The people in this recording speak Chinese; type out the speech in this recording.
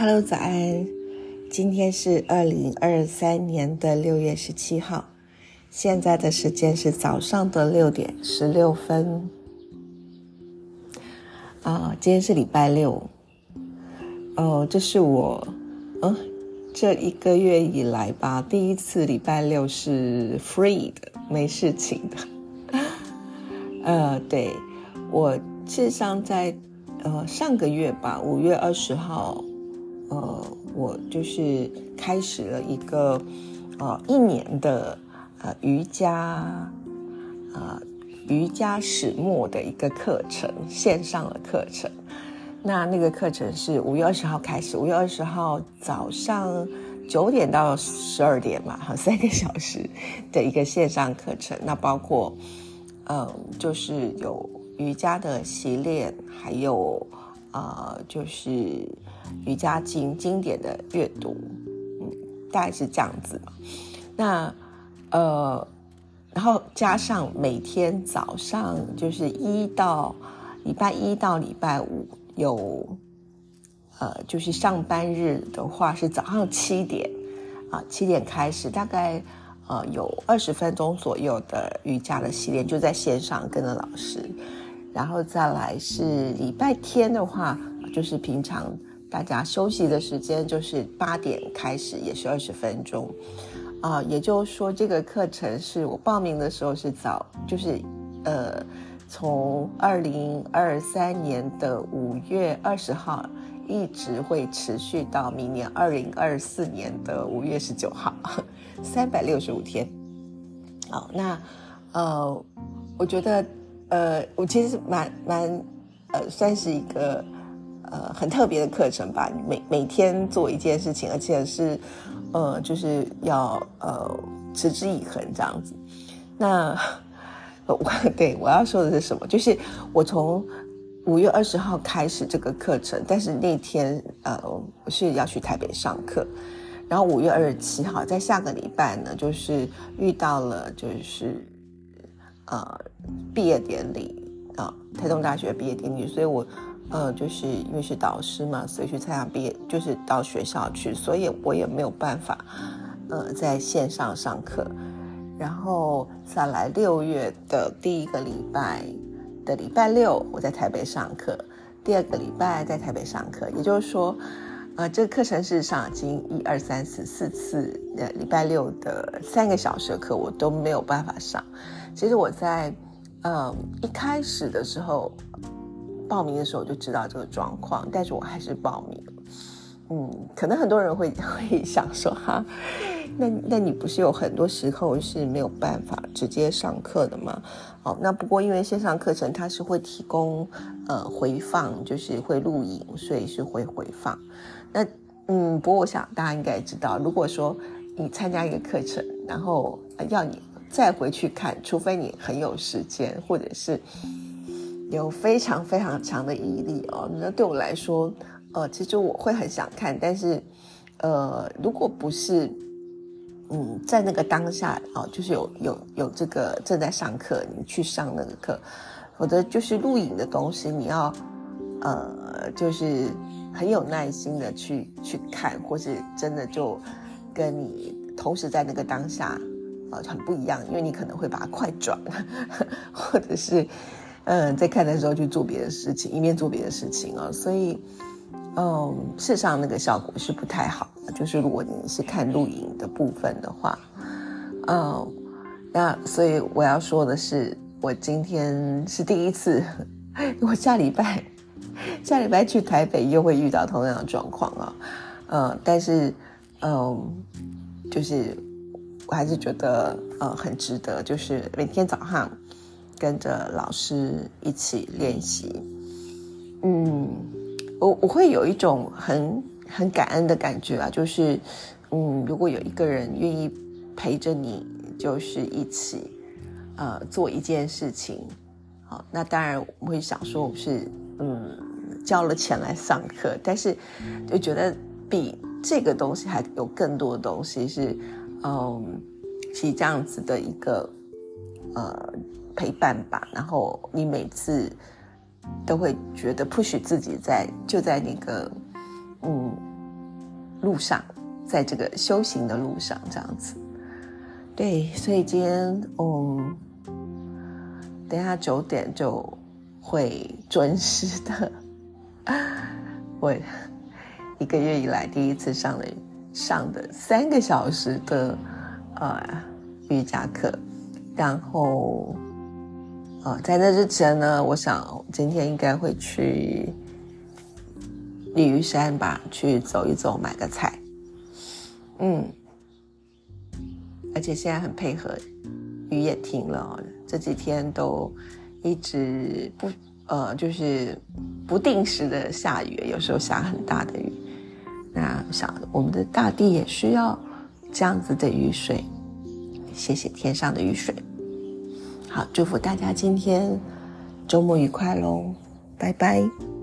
Hello，早安！今天是二零二三年的六月十七号，现在的时间是早上的六点十六分。啊，今天是礼拜六。哦，这是我，嗯，这一个月以来吧，第一次礼拜六是 free 的，没事情的。呃，对，我事实上在呃上个月吧，五月二十号。呃，我就是开始了一个呃一年的呃瑜伽呃瑜伽始末的一个课程，线上的课程。那那个课程是五月二十号开始，五月二十号早上九点到十二点嘛，哈，三个小时的一个线上课程。那包括嗯，就是有瑜伽的习练，还有。呃，就是瑜伽经经典的阅读，嗯，大概是这样子。那呃，然后加上每天早上就是一到礼拜一到礼拜五有，呃，就是上班日的话是早上七点啊，七点开始，大概呃有二十分钟左右的瑜伽的系列，就在线上跟着老师。然后再来是礼拜天的话，就是平常大家休息的时间，就是八点开始，也是二十分钟，啊，也就是说这个课程是我报名的时候是早，就是呃，从二零二三年的五月二十号，一直会持续到明年二零二四年的五月十九号，三百六十五天。好，那呃，我觉得。呃，我其实蛮蛮，呃，算是一个呃很特别的课程吧。每每天做一件事情，而且是呃就是要呃持之以恒这样子。那我对我要说的是什么？就是我从五月二十号开始这个课程，但是那天呃我是要去台北上课，然后五月二十七号在下个礼拜呢，就是遇到了就是。呃，毕业典礼啊，台东大学毕业典礼，所以我，呃，就是因为是导师嘛，所以去参加毕业，就是到学校去，所以我也没有办法，呃，在线上上课。然后再来六月的第一个礼拜的礼拜六，我在台北上课，第二个礼拜在台北上课，也就是说，呃，这个课程事实上已经一二三四四次，呃，礼拜六的三个小时的课我都没有办法上。其实我在，呃，一开始的时候报名的时候就知道这个状况，但是我还是报名。嗯，可能很多人会 会想说哈，那那你不是有很多时候是没有办法直接上课的吗？哦，那不过因为线上课程它是会提供呃回放，就是会录影，所以是会回放。那嗯，不过我想大家应该知道，如果说你参加一个课程，然后要你。再回去看，除非你很有时间，或者是有非常非常强的毅力哦。那对我来说，呃，其实我会很想看，但是，呃，如果不是，嗯，在那个当下哦，就是有有有这个正在上课，你去上那个课，否则就是录影的东西，你要呃，就是很有耐心的去去看，或是真的就跟你同时在那个当下。啊，很不一样，因为你可能会把它快转，或者是，嗯，在看的时候去做别的事情，一面做别的事情啊，所以，嗯，事实上那个效果是不太好的。就是如果你是看录影的部分的话，嗯，那所以我要说的是，我今天是第一次，我下礼拜下礼拜去台北又会遇到同样的状况啊，嗯，但是，嗯，就是。我还是觉得呃很值得，就是每天早上跟着老师一起练习。嗯，我我会有一种很很感恩的感觉啊，就是嗯，如果有一个人愿意陪着你，就是一起呃做一件事情，好，那当然我会想说我是嗯交了钱来上课，但是就觉得比这个东西还有更多的东西是。嗯，其实这样子的一个呃陪伴吧，然后你每次都会觉得 push 自己在就在那个嗯路上，在这个修行的路上，这样子。对，所以今天，嗯，等下九点就会准时的。我一个月以来第一次上了上的三个小时的呃瑜伽课，然后呃在那之前呢，我想今天应该会去鲤鱼山吧，去走一走，买个菜。嗯。而且现在很配合，雨也停了，这几天都一直不呃，就是不定时的下雨，有时候下很大的雨。那想我们的大地也需要这样子的雨水，谢谢天上的雨水。好，祝福大家今天周末愉快喽，拜拜。